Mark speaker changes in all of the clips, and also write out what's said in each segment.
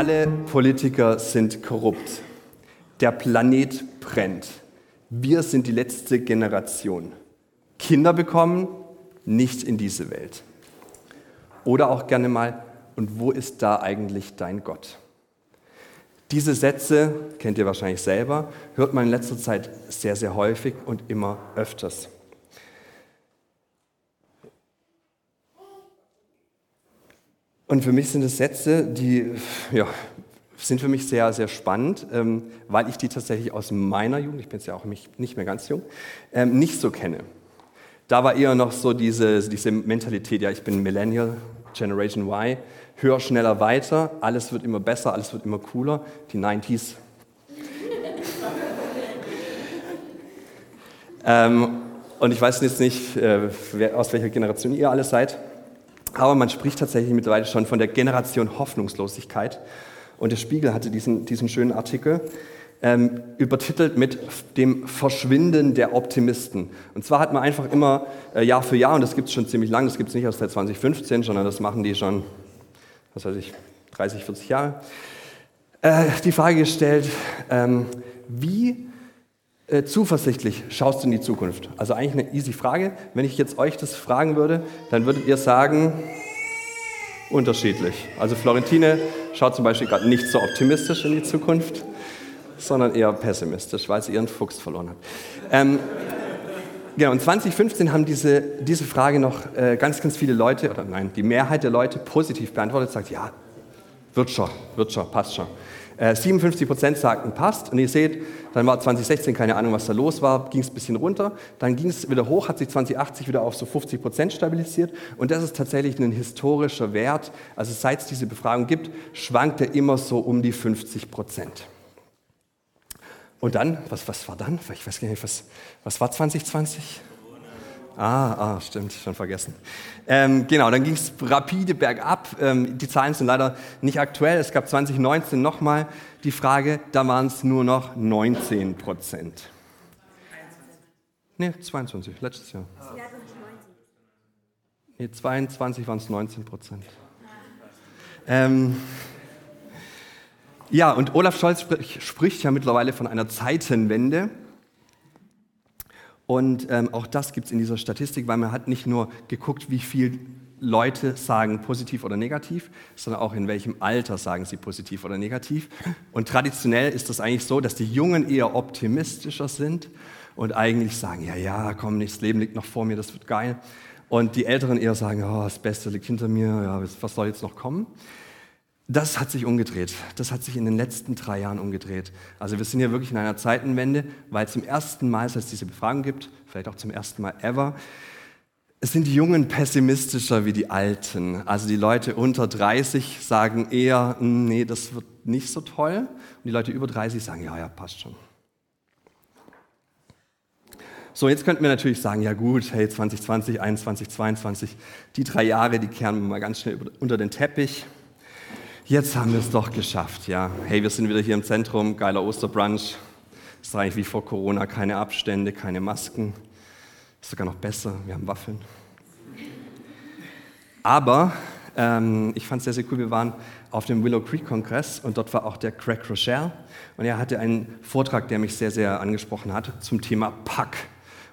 Speaker 1: Alle Politiker sind korrupt. Der Planet brennt. Wir sind die letzte Generation. Kinder bekommen, nicht in diese Welt. Oder auch gerne mal, und wo ist da eigentlich dein Gott? Diese Sätze, kennt ihr wahrscheinlich selber, hört man in letzter Zeit sehr, sehr häufig und immer öfters. Und für mich sind es Sätze, die ja, sind für mich sehr, sehr spannend, ähm, weil ich die tatsächlich aus meiner Jugend, ich bin jetzt ja auch nicht mehr ganz jung, ähm, nicht so kenne. Da war eher noch so diese, diese Mentalität, ja, ich bin Millennial, Generation Y, höher, schneller, weiter, alles wird immer besser, alles wird immer cooler, die 90s. ähm, und ich weiß jetzt nicht, äh, wer, aus welcher Generation ihr alle seid, aber man spricht tatsächlich mittlerweile schon von der Generation Hoffnungslosigkeit. Und der Spiegel hatte diesen, diesen schönen Artikel ähm, übertitelt mit dem Verschwinden der Optimisten. Und zwar hat man einfach immer äh, Jahr für Jahr, und das gibt es schon ziemlich lang, das gibt es nicht erst seit 2015, sondern das machen die schon, was weiß ich, 30, 40 Jahre, äh, die Frage gestellt, ähm, wie äh, zuversichtlich schaust du in die Zukunft? Also eigentlich eine easy Frage. Wenn ich jetzt euch das fragen würde, dann würdet ihr sagen, unterschiedlich. Also Florentine schaut zum Beispiel gerade nicht so optimistisch in die Zukunft sondern eher pessimistisch, weil sie ihren Fuchs verloren hat. Ähm, genau, und 2015 haben diese, diese Frage noch äh, ganz, ganz viele Leute, oder nein, die Mehrheit der Leute positiv beantwortet, sagt, ja, wird schon, wird schon, passt schon. Äh, 57 Prozent sagten, passt. Und ihr seht, dann war 2016 keine Ahnung, was da los war, ging es ein bisschen runter. Dann ging es wieder hoch, hat sich 2080 wieder auf so 50 Prozent stabilisiert. Und das ist tatsächlich ein historischer Wert. Also seit es diese Befragung gibt, schwankt er immer so um die 50 Prozent. Und dann, was, was war dann? Ich weiß gar nicht, was, was war 2020? Ah, ah, stimmt, schon vergessen. Ähm, genau, dann ging es rapide bergab. Ähm, die Zahlen sind leider nicht aktuell. Es gab 2019 nochmal die Frage, da waren es nur noch 19 Prozent. Nee, 22, letztes Jahr. Nee, 22 waren es 19 Prozent. Ähm, ja, und Olaf Scholz spricht ja mittlerweile von einer Zeitenwende. Und ähm, auch das gibt es in dieser Statistik, weil man hat nicht nur geguckt, wie viele Leute sagen positiv oder negativ, sondern auch in welchem Alter sagen sie positiv oder negativ. Und traditionell ist das eigentlich so, dass die Jungen eher optimistischer sind und eigentlich sagen, ja, ja, komm, das Leben liegt noch vor mir, das wird geil. Und die Älteren eher sagen, oh, das Beste liegt hinter mir, ja, was soll jetzt noch kommen? Das hat sich umgedreht. Das hat sich in den letzten drei Jahren umgedreht. Also wir sind hier wirklich in einer Zeitenwende, weil zum ersten Mal, seit es diese Befragung gibt, vielleicht auch zum ersten Mal ever, es sind die Jungen pessimistischer wie die Alten. Also die Leute unter 30 sagen eher, hm, nee, das wird nicht so toll. Und die Leute über 30 sagen, ja, ja, passt schon. So, jetzt könnten wir natürlich sagen, ja gut, hey, 2020, 21, 22, die drei Jahre, die kehren wir mal ganz schnell unter den Teppich jetzt haben wir es doch geschafft. Ja, hey, wir sind wieder hier im Zentrum, geiler Osterbrunch. Ist eigentlich wie vor Corona, keine Abstände, keine Masken. Ist sogar noch besser, wir haben Waffeln. Aber ähm, ich fand es sehr, sehr cool, wir waren auf dem Willow Creek Kongress und dort war auch der Craig Rochelle und er hatte einen Vortrag, der mich sehr, sehr angesprochen hat zum Thema Pack.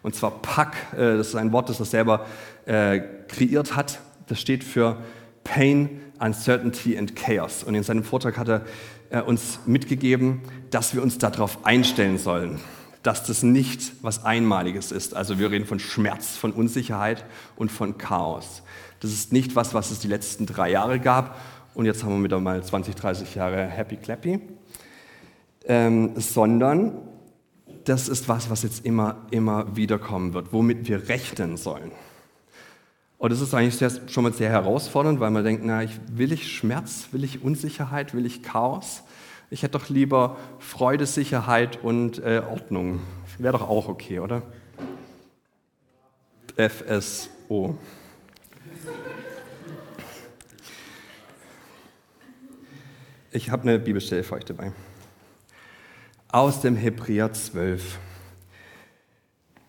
Speaker 1: Und zwar Pack, äh, das ist ein Wort, das er selber äh, kreiert hat. Das steht für Pain, Uncertainty and Chaos. Und in seinem Vortrag hat er äh, uns mitgegeben, dass wir uns darauf einstellen sollen, dass das nicht was Einmaliges ist. Also wir reden von Schmerz, von Unsicherheit und von Chaos. Das ist nicht was, was es die letzten drei Jahre gab und jetzt haben wir wieder mal 20, 30 Jahre Happy Clappy, ähm, sondern das ist was, was jetzt immer, immer wieder kommen wird, womit wir rechnen sollen. Und das ist eigentlich sehr, schon mal sehr herausfordernd, weil man denkt, na, ich, will ich Schmerz, will ich Unsicherheit, will ich Chaos? Ich hätte doch lieber Freude, Sicherheit und äh, Ordnung. Wäre doch auch okay, oder? FSO. Ich habe eine Bibelstelle für euch dabei. Aus dem Hebräer 12.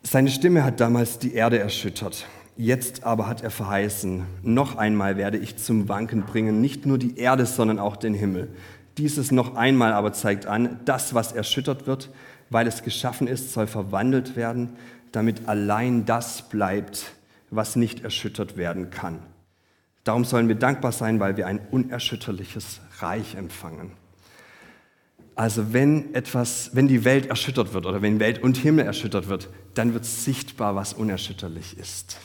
Speaker 1: Seine Stimme hat damals die Erde erschüttert. Jetzt aber hat er verheißen, noch einmal werde ich zum Wanken bringen, nicht nur die Erde, sondern auch den Himmel. Dieses noch einmal aber zeigt an, das, was erschüttert wird, weil es geschaffen ist, soll verwandelt werden, damit allein das bleibt, was nicht erschüttert werden kann. Darum sollen wir dankbar sein, weil wir ein unerschütterliches Reich empfangen. Also wenn etwas, wenn die Welt erschüttert wird oder wenn Welt und Himmel erschüttert wird, dann wird sichtbar, was unerschütterlich ist.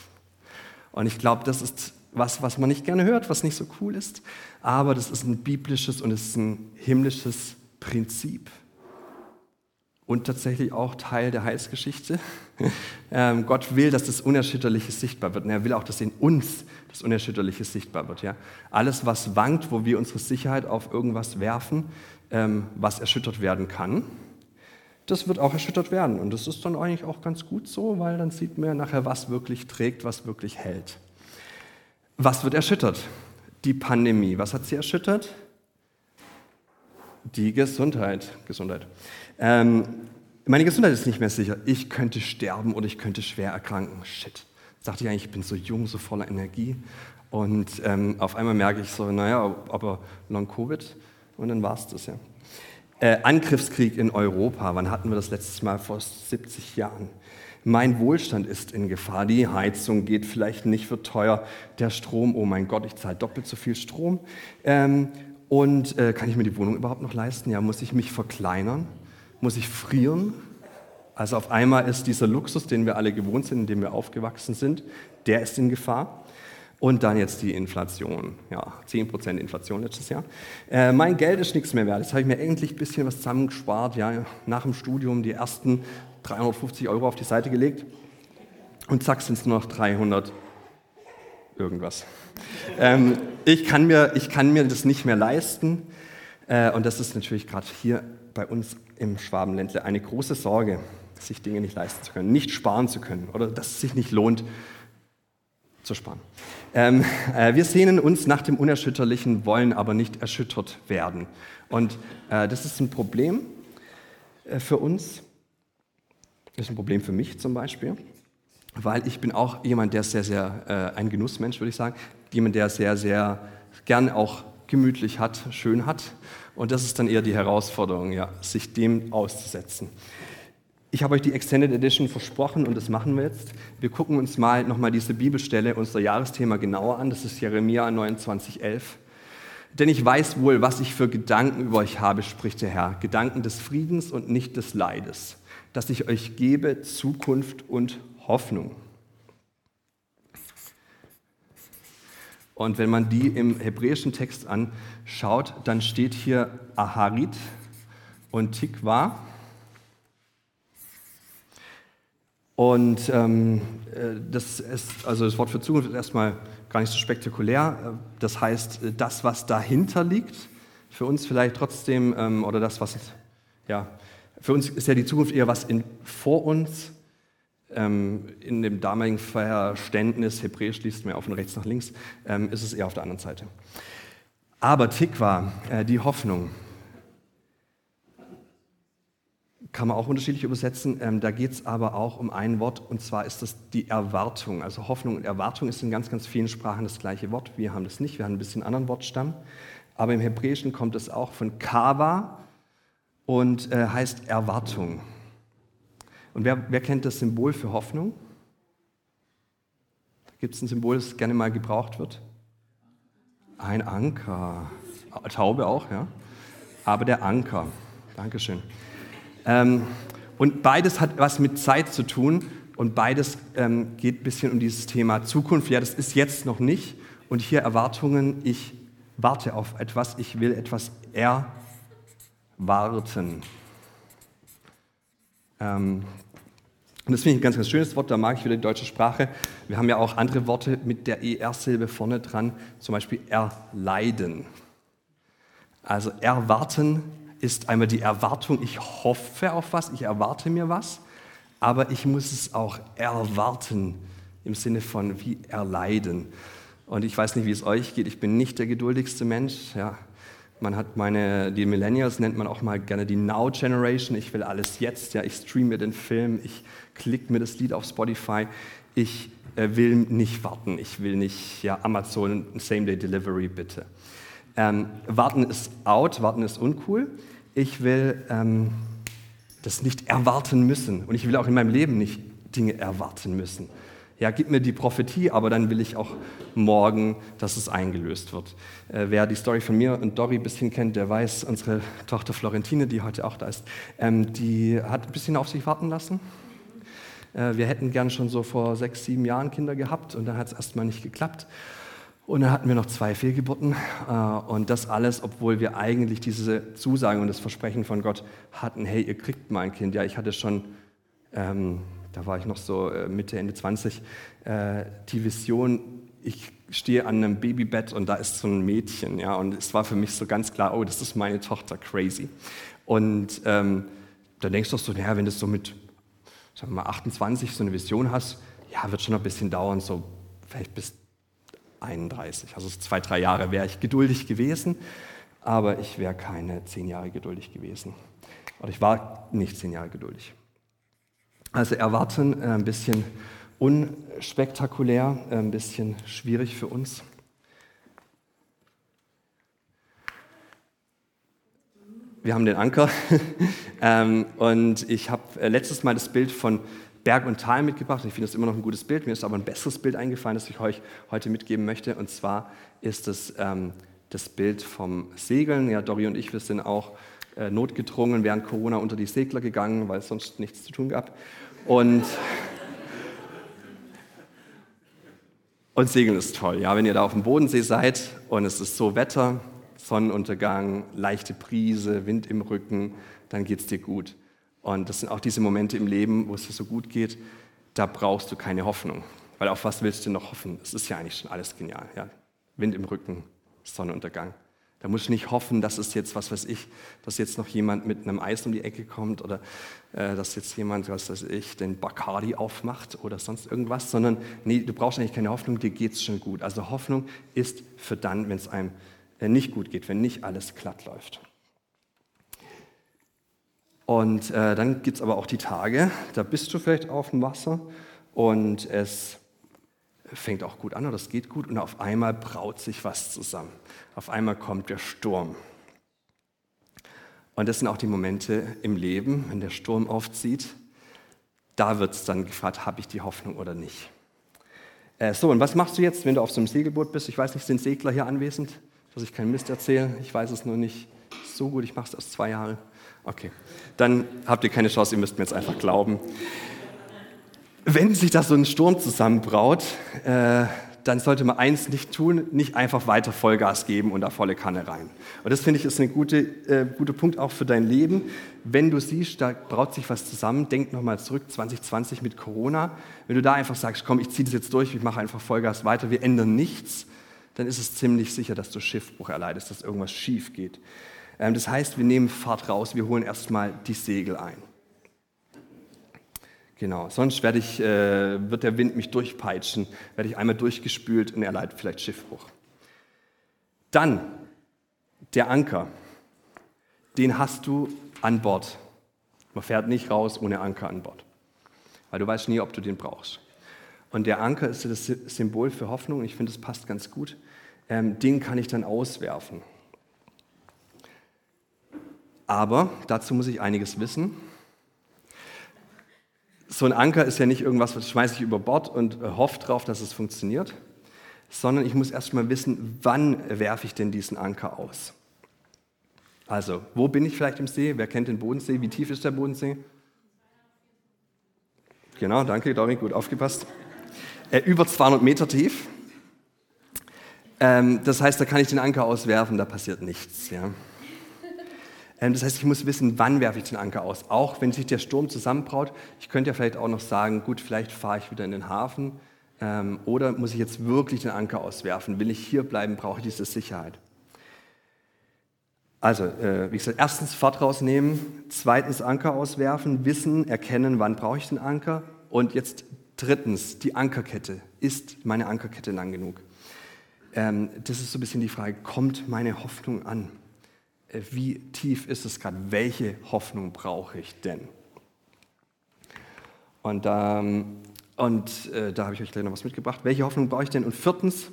Speaker 1: Und ich glaube, das ist was, was man nicht gerne hört, was nicht so cool ist, aber das ist ein biblisches und es ist ein himmlisches Prinzip und tatsächlich auch Teil der Heilsgeschichte. Ähm, Gott will, dass das Unerschütterliche sichtbar wird. Und er will auch, dass in uns das Unerschütterliche sichtbar wird. Ja? Alles, was wankt, wo wir unsere Sicherheit auf irgendwas werfen, ähm, was erschüttert werden kann, das wird auch erschüttert werden. Und das ist dann eigentlich auch ganz gut so, weil dann sieht man ja nachher, was wirklich trägt, was wirklich hält. Was wird erschüttert? Die Pandemie. Was hat sie erschüttert? Die Gesundheit. Gesundheit. Ähm, meine Gesundheit ist nicht mehr sicher. Ich könnte sterben oder ich könnte schwer erkranken. Shit. Dachte ich eigentlich, ich bin so jung, so voller Energie. Und ähm, auf einmal merke ich so, naja, aber Long-Covid. Und dann war es das, ja. Äh, Angriffskrieg in Europa. Wann hatten wir das letztes Mal? Vor 70 Jahren. Mein Wohlstand ist in Gefahr. Die Heizung geht vielleicht nicht, wird teuer. Der Strom, oh mein Gott, ich zahle doppelt so viel Strom. Ähm, und äh, kann ich mir die Wohnung überhaupt noch leisten? Ja, muss ich mich verkleinern? Muss ich frieren? Also auf einmal ist dieser Luxus, den wir alle gewohnt sind, in dem wir aufgewachsen sind, der ist in Gefahr. Und dann jetzt die Inflation. Ja, 10% Inflation letztes Jahr. Äh, mein Geld ist nichts mehr wert. Jetzt habe ich mir endlich ein bisschen was zusammengespart. Ja, nach dem Studium die ersten 350 Euro auf die Seite gelegt. Und zack, sind es nur noch 300 irgendwas. Ähm, ich, kann mir, ich kann mir das nicht mehr leisten. Äh, und das ist natürlich gerade hier bei uns im Schwabenländle eine große Sorge, sich Dinge nicht leisten zu können, nicht sparen zu können oder dass es sich nicht lohnt zu sparen. Ähm, äh, wir sehnen uns nach dem Unerschütterlichen, wollen aber nicht erschüttert werden. Und äh, das ist ein Problem äh, für uns. Das ist ein Problem für mich zum Beispiel, weil ich bin auch jemand, der sehr, sehr, äh, ein Genussmensch, würde ich sagen, jemand, der sehr, sehr gern auch gemütlich hat, schön hat. Und das ist dann eher die Herausforderung, ja, sich dem auszusetzen. Ich habe euch die Extended Edition versprochen und das machen wir jetzt. Wir gucken uns mal nochmal diese Bibelstelle, unser Jahresthema genauer an. Das ist Jeremia 29,11. Denn ich weiß wohl, was ich für Gedanken über euch habe, spricht der Herr. Gedanken des Friedens und nicht des Leides. Dass ich euch gebe Zukunft und Hoffnung. Und wenn man die im hebräischen Text anschaut, dann steht hier Aharit und Tikva. Und ähm, äh, das, ist, also das Wort für Zukunft ist erstmal gar nicht so spektakulär. Äh, das heißt, äh, das, was dahinter liegt, für uns vielleicht trotzdem, ähm, oder das, was, ja, für uns ist ja die Zukunft eher was in, vor uns. Ähm, in dem damaligen Verständnis, Hebräisch liest man auf von rechts nach links, ähm, ist es eher auf der anderen Seite. Aber Tikva, äh, die Hoffnung, kann man auch unterschiedlich übersetzen. Ähm, da geht es aber auch um ein Wort und zwar ist das die Erwartung. Also Hoffnung und Erwartung ist in ganz, ganz vielen Sprachen das gleiche Wort. Wir haben das nicht, wir haben ein bisschen anderen Wortstamm. Aber im Hebräischen kommt es auch von Kava und äh, heißt Erwartung. Und wer, wer kennt das Symbol für Hoffnung? Gibt es ein Symbol, das gerne mal gebraucht wird? Ein Anker. Taube auch, ja. Aber der Anker. Dankeschön. Ähm, und beides hat was mit Zeit zu tun und beides ähm, geht ein bisschen um dieses Thema Zukunft. Ja, das ist jetzt noch nicht. Und hier Erwartungen, ich warte auf etwas, ich will etwas erwarten. Ähm, und das finde ich ein ganz, ganz schönes Wort, da mag ich wieder die deutsche Sprache. Wir haben ja auch andere Worte mit der ER-Silbe vorne dran, zum Beispiel erleiden. Also erwarten ist einmal die Erwartung, ich hoffe auf was, ich erwarte mir was, aber ich muss es auch erwarten im Sinne von wie erleiden. Und ich weiß nicht, wie es euch geht, ich bin nicht der geduldigste Mensch. Ja. Man hat meine, die Millennials nennt man auch mal gerne die Now Generation. Ich will alles jetzt. Ja. Ich streame mir den Film, ich klicke mir das Lied auf Spotify. Ich äh, will nicht warten. Ich will nicht ja, Amazon Same Day Delivery bitte. Ähm, warten ist out, warten ist uncool. Ich will ähm, das nicht erwarten müssen. Und ich will auch in meinem Leben nicht Dinge erwarten müssen. Ja, gib mir die Prophetie, aber dann will ich auch morgen, dass es eingelöst wird. Äh, wer die Story von mir und Dori ein bisschen kennt, der weiß, unsere Tochter Florentine, die heute auch da ist, ähm, die hat ein bisschen auf sich warten lassen. Äh, wir hätten gern schon so vor sechs, sieben Jahren Kinder gehabt und dann hat es erstmal nicht geklappt. Und dann hatten wir noch zwei Fehlgeburten äh, und das alles, obwohl wir eigentlich diese Zusage und das Versprechen von Gott hatten, hey, ihr kriegt mal ein Kind. Ja, ich hatte schon, ähm, da war ich noch so äh, Mitte, Ende 20, äh, die Vision, ich stehe an einem Babybett und da ist so ein Mädchen. Ja, und es war für mich so ganz klar, oh, das ist meine Tochter, crazy. Und ähm, dann denkst du so, naja, wenn du so mit sagen wir mal 28 so eine Vision hast, ja, wird schon ein bisschen dauern, so vielleicht bis 31. Also zwei, drei Jahre wäre ich geduldig gewesen, aber ich wäre keine zehn Jahre geduldig gewesen. Oder ich war nicht zehn Jahre geduldig. Also erwarten äh, ein bisschen unspektakulär, äh, ein bisschen schwierig für uns. Wir haben den Anker ähm, und ich habe äh, letztes Mal das Bild von Berg und Tal mitgebracht. Ich finde das immer noch ein gutes Bild. Mir ist aber ein besseres Bild eingefallen, das ich euch heute mitgeben möchte. Und zwar ist es ähm, das Bild vom Segeln. Ja, Dori und ich, wir sind auch äh, notgedrungen während Corona unter die Segler gegangen, weil es sonst nichts zu tun gab. Und, und Segeln ist toll. Ja, wenn ihr da auf dem Bodensee seid und es ist so Wetter, Sonnenuntergang, leichte Brise, Wind im Rücken, dann geht es dir gut. Und das sind auch diese Momente im Leben, wo es dir so gut geht, da brauchst du keine Hoffnung. Weil auf was willst du noch hoffen? Es ist ja eigentlich schon alles genial. Ja? Wind im Rücken, Sonnenuntergang. Da musst du nicht hoffen, dass es jetzt, was weiß ich, dass jetzt noch jemand mit einem Eis um die Ecke kommt oder äh, dass jetzt jemand, was weiß ich, den Bacardi aufmacht oder sonst irgendwas, sondern nee, du brauchst eigentlich keine Hoffnung, dir geht es schon gut. Also Hoffnung ist für dann, wenn es einem äh, nicht gut geht, wenn nicht alles glatt läuft. Und äh, dann gibt es aber auch die Tage, da bist du vielleicht auf dem Wasser und es fängt auch gut an oder es geht gut und auf einmal braut sich was zusammen. Auf einmal kommt der Sturm. Und das sind auch die Momente im Leben, wenn der Sturm aufzieht. Da wird es dann gefragt, habe ich die Hoffnung oder nicht. Äh, so, und was machst du jetzt, wenn du auf so einem Segelboot bist? Ich weiß nicht, sind Segler hier anwesend, dass ich keinen Mist erzähle? Ich weiß es nur nicht so gut, ich mache es erst zwei Jahre. Okay, dann habt ihr keine Chance, ihr müsst mir jetzt einfach glauben. Wenn sich da so ein Sturm zusammenbraut, äh, dann sollte man eins nicht tun, nicht einfach weiter Vollgas geben und da volle Kanne rein. Und das finde ich ist ein guter äh, guter Punkt auch für dein Leben. Wenn du siehst, da braut sich was zusammen, denk nochmal zurück, 2020 mit Corona. Wenn du da einfach sagst, komm, ich ziehe das jetzt durch, ich mache einfach Vollgas weiter, wir ändern nichts, dann ist es ziemlich sicher, dass du Schiffbruch erleidest, dass irgendwas schief geht. Ähm, das heißt, wir nehmen Fahrt raus, wir holen erstmal die Segel ein. Genau, sonst werde ich, äh, wird der Wind mich durchpeitschen, werde ich einmal durchgespült und erleidet vielleicht Schiffbruch. Dann der Anker, den hast du an Bord. Man fährt nicht raus ohne Anker an Bord, weil du weißt nie, ob du den brauchst. Und der Anker ist das Symbol für Hoffnung. Ich finde, das passt ganz gut. Ähm, den kann ich dann auswerfen. Aber dazu muss ich einiges wissen. So ein Anker ist ja nicht irgendwas, was schmeiße ich über Bord und äh, hoffe darauf, dass es funktioniert, sondern ich muss erstmal wissen, wann werfe ich denn diesen Anker aus. Also, wo bin ich vielleicht im See? Wer kennt den Bodensee? Wie tief ist der Bodensee? Genau, danke, Dorin, gut aufgepasst. Äh, über 200 Meter tief. Ähm, das heißt, da kann ich den Anker auswerfen, da passiert nichts. Ja. Ähm, das heißt, ich muss wissen, wann werfe ich den Anker aus. Auch wenn sich der Sturm zusammenbraut. Ich könnte ja vielleicht auch noch sagen, gut, vielleicht fahre ich wieder in den Hafen. Ähm, oder muss ich jetzt wirklich den Anker auswerfen? Will ich hier bleiben, brauche ich diese Sicherheit. Also, äh, wie gesagt, erstens Fahrt rausnehmen, zweitens Anker auswerfen, wissen, erkennen, wann brauche ich den Anker. Und jetzt drittens, die Ankerkette. Ist meine Ankerkette lang genug? Ähm, das ist so ein bisschen die Frage, kommt meine Hoffnung an? Äh, wie tief ist es gerade, welche Hoffnung brauche ich denn? Und, ähm, und äh, da habe ich euch gleich noch was mitgebracht. Welche Hoffnung brauche ich denn? Und viertens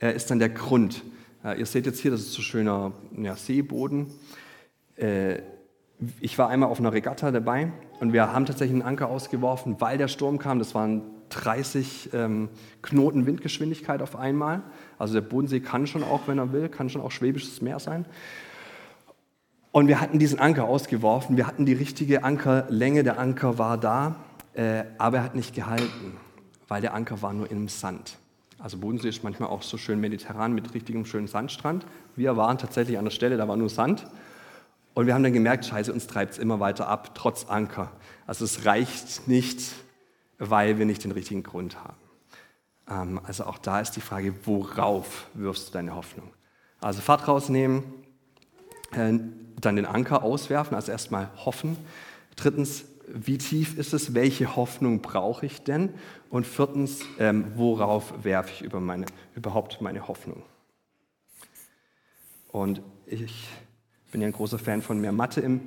Speaker 1: äh, ist dann der Grund. Äh, ihr seht jetzt hier, das ist so schöner ja, Seeboden. Äh, ich war einmal auf einer Regatta dabei und wir haben tatsächlich einen Anker ausgeworfen, weil der Sturm kam. Das waren 30 ähm, Knoten Windgeschwindigkeit auf einmal. Also der Bodensee kann schon auch, wenn er will, kann schon auch schwäbisches Meer sein. Und wir hatten diesen Anker ausgeworfen. Wir hatten die richtige Ankerlänge. Der Anker war da, äh, aber er hat nicht gehalten, weil der Anker war nur im Sand. Also Bodensee ist manchmal auch so schön mediterran mit richtigem schönen Sandstrand. Wir waren tatsächlich an der Stelle, da war nur Sand. Und wir haben dann gemerkt, scheiße, uns treibt es immer weiter ab, trotz Anker. Also es reicht nicht, weil wir nicht den richtigen Grund haben. Ähm, also auch da ist die Frage, worauf wirfst du deine Hoffnung? Also Fahrt rausnehmen, dann den Anker auswerfen, also erstmal hoffen. Drittens, wie tief ist es? Welche Hoffnung brauche ich denn? Und viertens, ähm, worauf werfe ich über meine, überhaupt meine Hoffnung? Und ich bin ja ein großer Fan von mehr Mathe im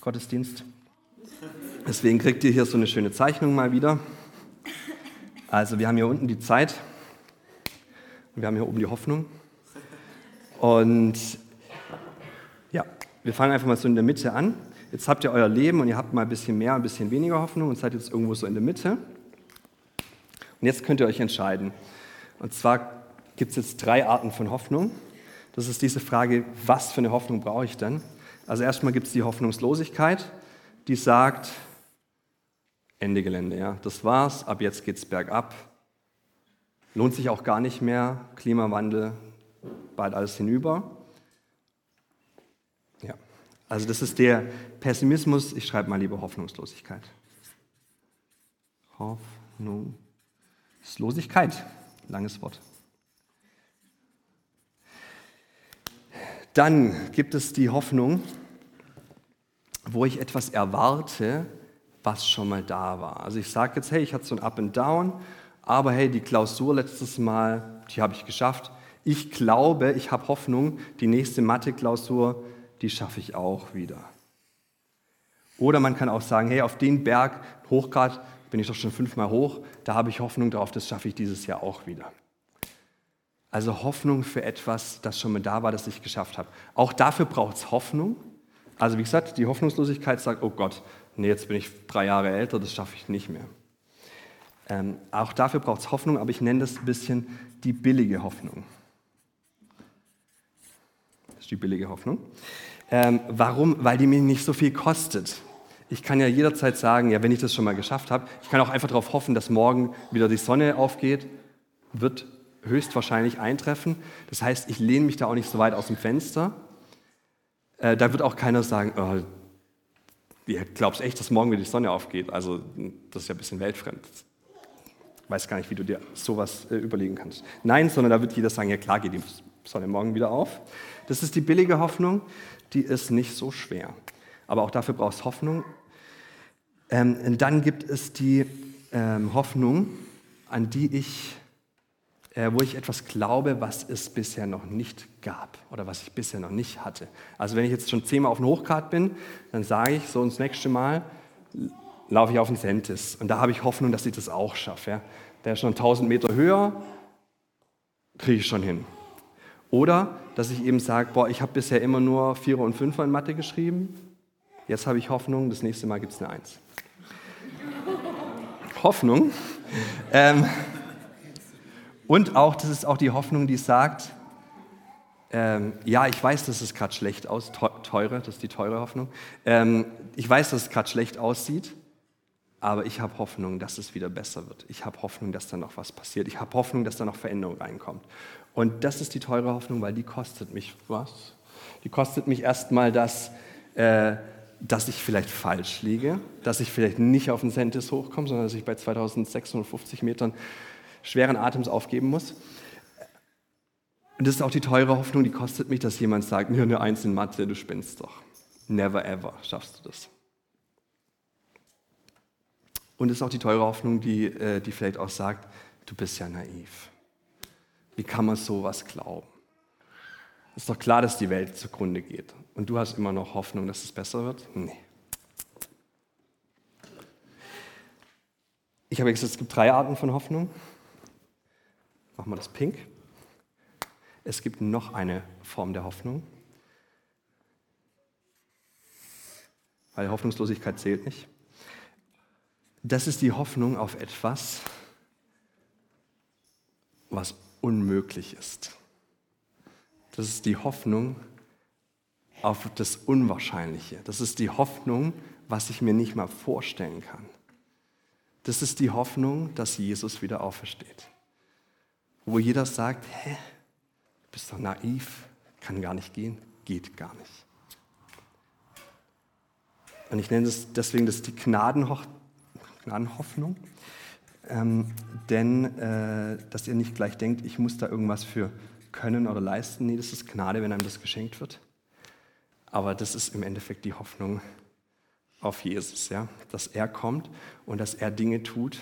Speaker 1: Gottesdienst. Deswegen kriegt ihr hier so eine schöne Zeichnung mal wieder. Also wir haben hier unten die Zeit und wir haben hier oben die Hoffnung. Und ja, wir fangen einfach mal so in der Mitte an. Jetzt habt ihr euer Leben und ihr habt mal ein bisschen mehr, ein bisschen weniger Hoffnung und seid jetzt irgendwo so in der Mitte. Und jetzt könnt ihr euch entscheiden. Und zwar gibt es jetzt drei Arten von Hoffnung. Das ist diese Frage, was für eine Hoffnung brauche ich denn? Also erstmal gibt es die Hoffnungslosigkeit, die sagt, Ende Gelände, ja, das war's, ab jetzt geht es bergab. Lohnt sich auch gar nicht mehr, Klimawandel, bald alles hinüber. Also das ist der Pessimismus, ich schreibe mal lieber Hoffnungslosigkeit. Hoffnungslosigkeit, langes Wort. Dann gibt es die Hoffnung, wo ich etwas erwarte, was schon mal da war. Also ich sage jetzt, hey, ich hatte so ein Up and Down, aber hey, die Klausur letztes Mal, die habe ich geschafft. Ich glaube, ich habe Hoffnung, die nächste Mathe-Klausur, die schaffe ich auch wieder. Oder man kann auch sagen, hey, auf den Berg, Hochgrad, bin ich doch schon fünfmal hoch, da habe ich Hoffnung drauf, das schaffe ich dieses Jahr auch wieder. Also Hoffnung für etwas, das schon mal da war, das ich geschafft habe. Auch dafür braucht es Hoffnung. Also wie gesagt, die Hoffnungslosigkeit sagt, oh Gott, nee, jetzt bin ich drei Jahre älter, das schaffe ich nicht mehr. Ähm, auch dafür braucht es Hoffnung, aber ich nenne das ein bisschen die billige Hoffnung. Ist die billige Hoffnung. Ähm, warum? Weil die mir nicht so viel kostet. Ich kann ja jederzeit sagen, ja, wenn ich das schon mal geschafft habe, ich kann auch einfach darauf hoffen, dass morgen wieder die Sonne aufgeht, wird höchstwahrscheinlich eintreffen. Das heißt, ich lehne mich da auch nicht so weit aus dem Fenster. Äh, da wird auch keiner sagen, oh, ihr glaubst echt, dass morgen wieder die Sonne aufgeht. Also das ist ja ein bisschen weltfremd. Ich weiß gar nicht, wie du dir sowas äh, überlegen kannst. Nein, sondern da wird jeder sagen, ja klar geht die Sonne morgen wieder auf. Das ist die billige Hoffnung, die ist nicht so schwer. Aber auch dafür brauchst Hoffnung. Ähm, dann gibt es die ähm, Hoffnung, an die ich äh, wo ich etwas glaube, was es bisher noch nicht gab oder was ich bisher noch nicht hatte. Also wenn ich jetzt schon zehnmal auf dem Hochkart bin, dann sage ich so das nächste Mal, laufe ich auf den Sentis. Und da habe ich Hoffnung, dass ich das auch schaffe. Ja. Der ist schon 1000 Meter höher, kriege ich schon hin. Oder dass ich eben sage, boah, ich habe bisher immer nur Vierer und Fünfer in Mathe geschrieben. Jetzt habe ich Hoffnung, das nächste Mal gibt es eine Eins. Hoffnung. Ähm, und auch, das ist auch die Hoffnung, die sagt, ähm, ja, ich weiß, dass es gerade schlecht aussieht, teure, das ist die teure Hoffnung. Ähm, ich weiß, dass es gerade schlecht aussieht, aber ich habe Hoffnung, dass es wieder besser wird. Ich habe Hoffnung, dass da noch was passiert. Ich habe Hoffnung, dass da noch Veränderung reinkommt. Und das ist die teure Hoffnung, weil die kostet mich was? Die kostet mich erstmal das, äh, dass ich vielleicht falsch liege, dass ich vielleicht nicht auf den Sentis hochkomme, sondern dass ich bei 2650 Metern schweren Atems aufgeben muss. Und das ist auch die teure Hoffnung, die kostet mich, dass jemand sagt, mir eine Eins in Mathe, du spinnst doch. Never ever schaffst du das. Und es ist auch die teure Hoffnung, die, äh, die vielleicht auch sagt, du bist ja naiv. Wie kann man sowas glauben? Ist doch klar, dass die Welt zugrunde geht. Und du hast immer noch Hoffnung, dass es besser wird? Nee. Ich habe gesagt, es gibt drei Arten von Hoffnung. Machen wir das pink. es gibt noch eine Form der Hoffnung. Weil Hoffnungslosigkeit zählt nicht. Das ist die Hoffnung auf etwas, was unmöglich ist. Das ist die Hoffnung auf das Unwahrscheinliche. Das ist die Hoffnung, was ich mir nicht mal vorstellen kann. Das ist die Hoffnung, dass Jesus wieder aufersteht. Wo jeder sagt, hä, du bist doch naiv, kann gar nicht gehen, geht gar nicht. Und ich nenne es deswegen das die Gnadenho Gnadenhoffnung, ähm, denn äh, dass ihr nicht gleich denkt, ich muss da irgendwas für können oder leisten. Nee, das ist Gnade, wenn einem das geschenkt wird. Aber das ist im Endeffekt die Hoffnung auf Jesus, ja? dass er kommt und dass er Dinge tut,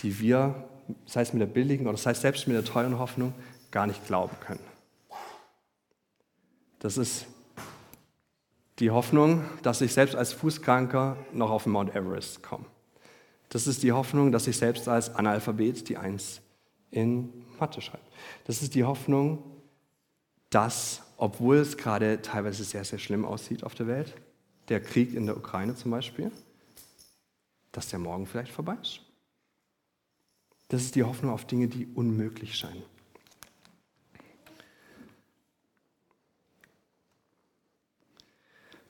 Speaker 1: die wir, sei es mit der billigen oder sei es selbst mit der teuren Hoffnung, gar nicht glauben können. Das ist die Hoffnung, dass ich selbst als Fußkranker noch auf den Mount Everest komme. Das ist die Hoffnung, dass ich selbst als Analphabet die Eins in Mathe schreibe. Das ist die Hoffnung, dass, obwohl es gerade teilweise sehr, sehr schlimm aussieht auf der Welt, der Krieg in der Ukraine zum Beispiel, dass der morgen vielleicht vorbei ist. Das ist die Hoffnung auf Dinge, die unmöglich scheinen.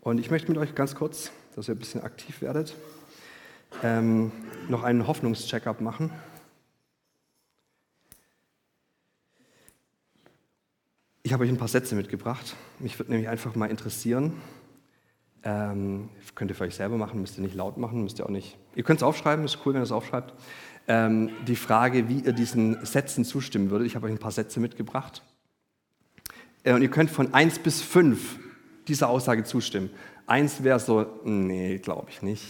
Speaker 1: Und ich möchte mit euch ganz kurz, dass ihr ein bisschen aktiv werdet, ähm, noch einen Hoffnungscheckup machen. Ich habe euch ein paar Sätze mitgebracht. Mich würde nämlich einfach mal interessieren, ähm, könnt ihr für euch selber machen, müsst ihr nicht laut machen, müsst ihr auch nicht. Ihr könnt es aufschreiben, ist cool, wenn ihr es aufschreibt. Ähm, die Frage, wie ihr diesen Sätzen zustimmen würdet. Ich habe euch ein paar Sätze mitgebracht. Äh, und ihr könnt von 1 bis 5 dieser Aussage zustimmen. Eins wäre so, nee, glaube ich nicht.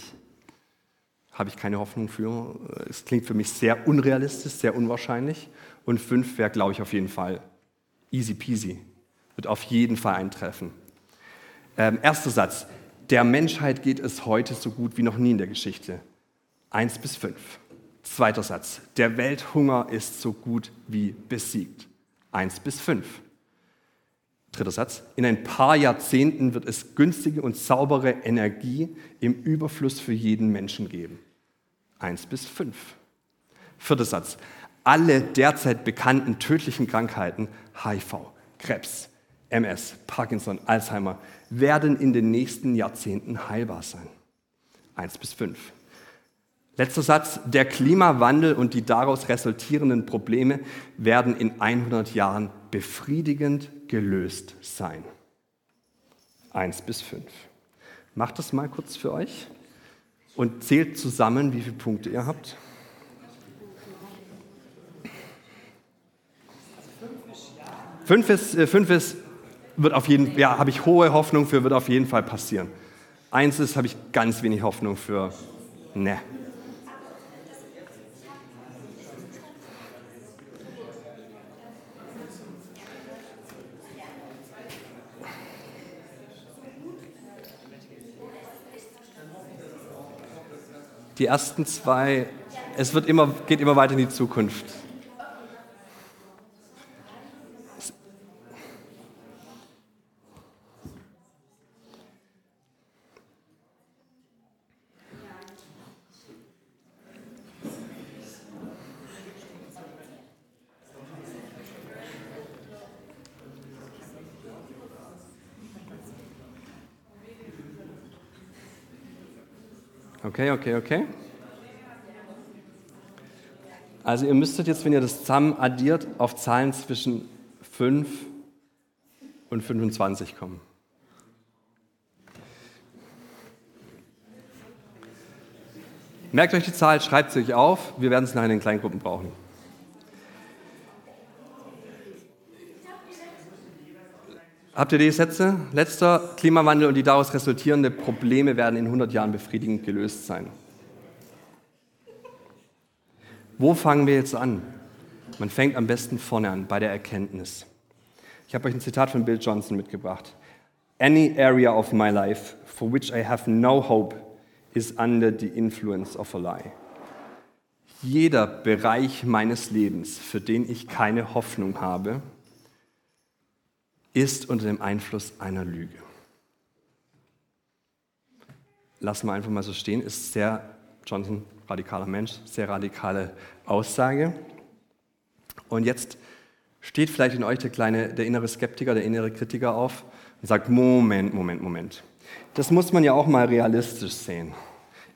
Speaker 1: Habe ich keine Hoffnung für. Es klingt für mich sehr unrealistisch, sehr unwahrscheinlich. Und fünf wäre, glaube ich, auf jeden Fall easy peasy. Wird auf jeden Fall eintreffen. Ähm, erster Satz. Der Menschheit geht es heute so gut wie noch nie in der Geschichte. Eins bis fünf. Zweiter Satz. Der Welthunger ist so gut wie besiegt. Eins bis fünf. Dritter Satz. In ein paar Jahrzehnten wird es günstige und saubere Energie im Überfluss für jeden Menschen geben. Eins bis fünf. Vierter Satz. Alle derzeit bekannten tödlichen Krankheiten, HIV, Krebs, MS, Parkinson, Alzheimer, werden in den nächsten Jahrzehnten heilbar sein. Eins bis fünf. Letzter Satz. Der Klimawandel und die daraus resultierenden Probleme werden in 100 Jahren befriedigend gelöst sein. Eins bis fünf. Macht das mal kurz für euch und zählt zusammen, wie viele Punkte ihr habt. Fünf ist, äh, fünf ist wird auf jeden, ja, habe ich hohe Hoffnung für, wird auf jeden Fall passieren. Eins ist, habe ich ganz wenig Hoffnung für, ne. Die ersten zwei, es wird immer, geht immer weiter in die Zukunft. Okay, okay, okay. Also ihr müsstet jetzt, wenn ihr das zusammen addiert, auf Zahlen zwischen 5 und 25 kommen. Merkt euch die Zahl, schreibt sie euch auf. Wir werden es nachher in den Kleingruppen brauchen. Habt ihr die Sätze? Letzter, Klimawandel und die daraus resultierenden Probleme werden in 100 Jahren befriedigend gelöst sein. Wo fangen wir jetzt an? Man fängt am besten vorne an, bei der Erkenntnis. Ich habe euch ein Zitat von Bill Johnson mitgebracht. Any area of my life for which I have no hope is under the influence of a lie. Jeder Bereich meines Lebens, für den ich keine Hoffnung habe, ist unter dem Einfluss einer Lüge. Lassen wir einfach mal so stehen, ist sehr, Johnson, radikaler Mensch, sehr radikale Aussage. Und jetzt steht vielleicht in euch der kleine, der innere Skeptiker, der innere Kritiker auf und sagt, Moment, Moment, Moment. Das muss man ja auch mal realistisch sehen.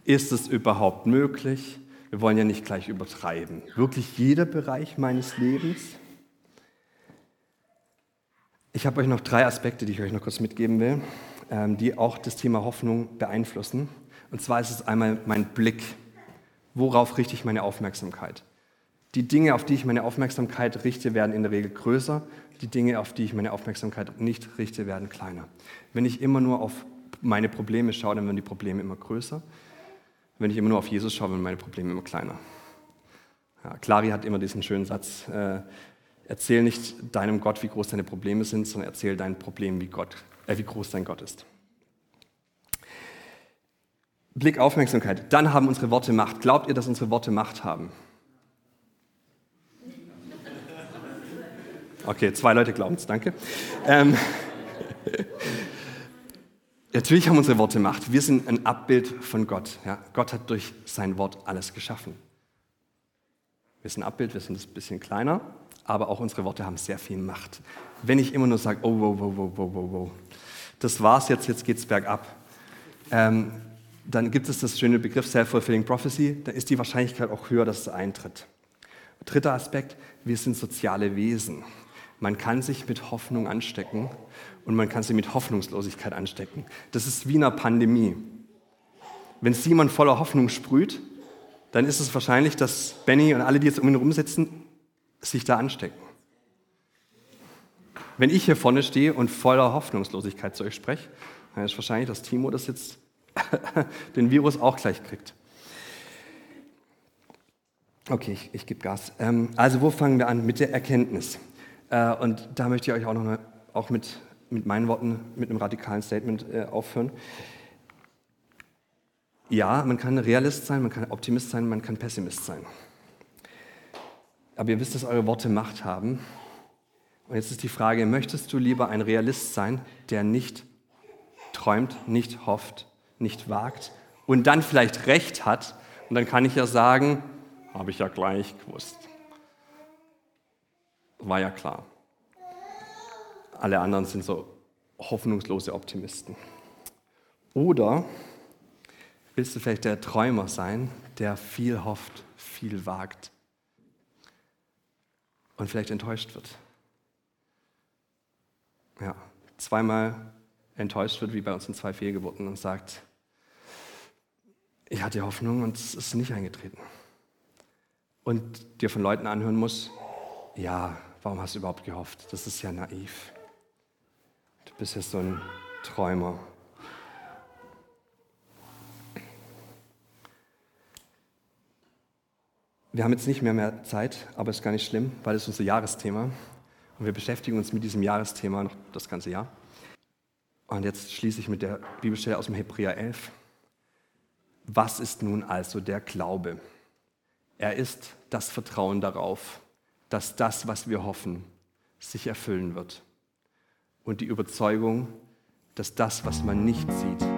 Speaker 1: Ist es überhaupt möglich? Wir wollen ja nicht gleich übertreiben. Wirklich jeder Bereich meines Lebens? Ich habe euch noch drei Aspekte, die ich euch noch kurz mitgeben will, ähm, die auch das Thema Hoffnung beeinflussen. Und zwar ist es einmal mein Blick. Worauf richte ich meine Aufmerksamkeit? Die Dinge, auf die ich meine Aufmerksamkeit richte, werden in der Regel größer. Die Dinge, auf die ich meine Aufmerksamkeit nicht richte, werden kleiner. Wenn ich immer nur auf meine Probleme schaue, dann werden die Probleme immer größer. Wenn ich immer nur auf Jesus schaue, werden meine Probleme immer kleiner. Ja, Clary hat immer diesen schönen Satz, äh, erzähl nicht deinem Gott, wie groß deine Probleme sind, sondern erzähl dein Problem, wie, Gott, äh, wie groß dein Gott ist. Blick Aufmerksamkeit. Dann haben unsere Worte Macht. Glaubt ihr, dass unsere Worte Macht haben? Okay, zwei Leute glauben es, danke. Ähm, natürlich haben unsere Worte Macht. Wir sind ein Abbild von Gott. Ja? Gott hat durch sein Wort alles geschaffen. Wir sind ein Abbild, wir sind ein bisschen kleiner, aber auch unsere Worte haben sehr viel Macht. Wenn ich immer nur sage, oh, wow, wow, wow, wow, wow, wow, das war's jetzt, jetzt geht's bergab, ähm, dann gibt es das schöne Begriff Self-Fulfilling Prophecy, da ist die Wahrscheinlichkeit auch höher, dass es eintritt. Dritter Aspekt, wir sind soziale Wesen. Man kann sich mit Hoffnung anstecken und man kann sich mit Hoffnungslosigkeit anstecken. Das ist wie in einer Pandemie. Wenn Simon voller Hoffnung sprüht, dann ist es wahrscheinlich, dass Benny und alle, die jetzt um ihn herum sitzen, sich da anstecken. Wenn ich hier vorne stehe und voller Hoffnungslosigkeit zu euch spreche, dann ist wahrscheinlich, dass Timo das jetzt den Virus auch gleich kriegt. Okay, ich, ich gebe Gas. Ähm, also wo fangen wir an? Mit der Erkenntnis. Äh, und da möchte ich euch auch noch auch mit, mit meinen Worten, mit einem radikalen Statement äh, aufhören. Ja, man kann Realist sein, man kann Optimist sein, man kann Pessimist sein. Aber ihr wisst, dass eure Worte Macht haben. Und jetzt ist die Frage, möchtest du lieber ein Realist sein, der nicht träumt, nicht hofft, nicht wagt und dann vielleicht recht hat? Und dann kann ich ja sagen, habe ich ja gleich gewusst. War ja klar. Alle anderen sind so hoffnungslose Optimisten. Oder willst du vielleicht der Träumer sein, der viel hofft, viel wagt und vielleicht enttäuscht wird? Ja, zweimal enttäuscht wird, wie bei uns in zwei Fehlgeburten und sagt, ich hatte Hoffnung und es ist nicht eingetreten. Und dir von Leuten anhören muss, ja, warum hast du überhaupt gehofft? Das ist ja naiv. Du bist ja so ein Träumer. Wir haben jetzt nicht mehr mehr Zeit, aber ist gar nicht schlimm, weil es unser Jahresthema und wir beschäftigen uns mit diesem Jahresthema noch das ganze Jahr. Und jetzt schließe ich mit der Bibelstelle aus dem Hebräer 11. Was ist nun also der Glaube? Er ist das Vertrauen darauf, dass das, was wir hoffen, sich erfüllen wird. Und die Überzeugung, dass das, was man nicht sieht,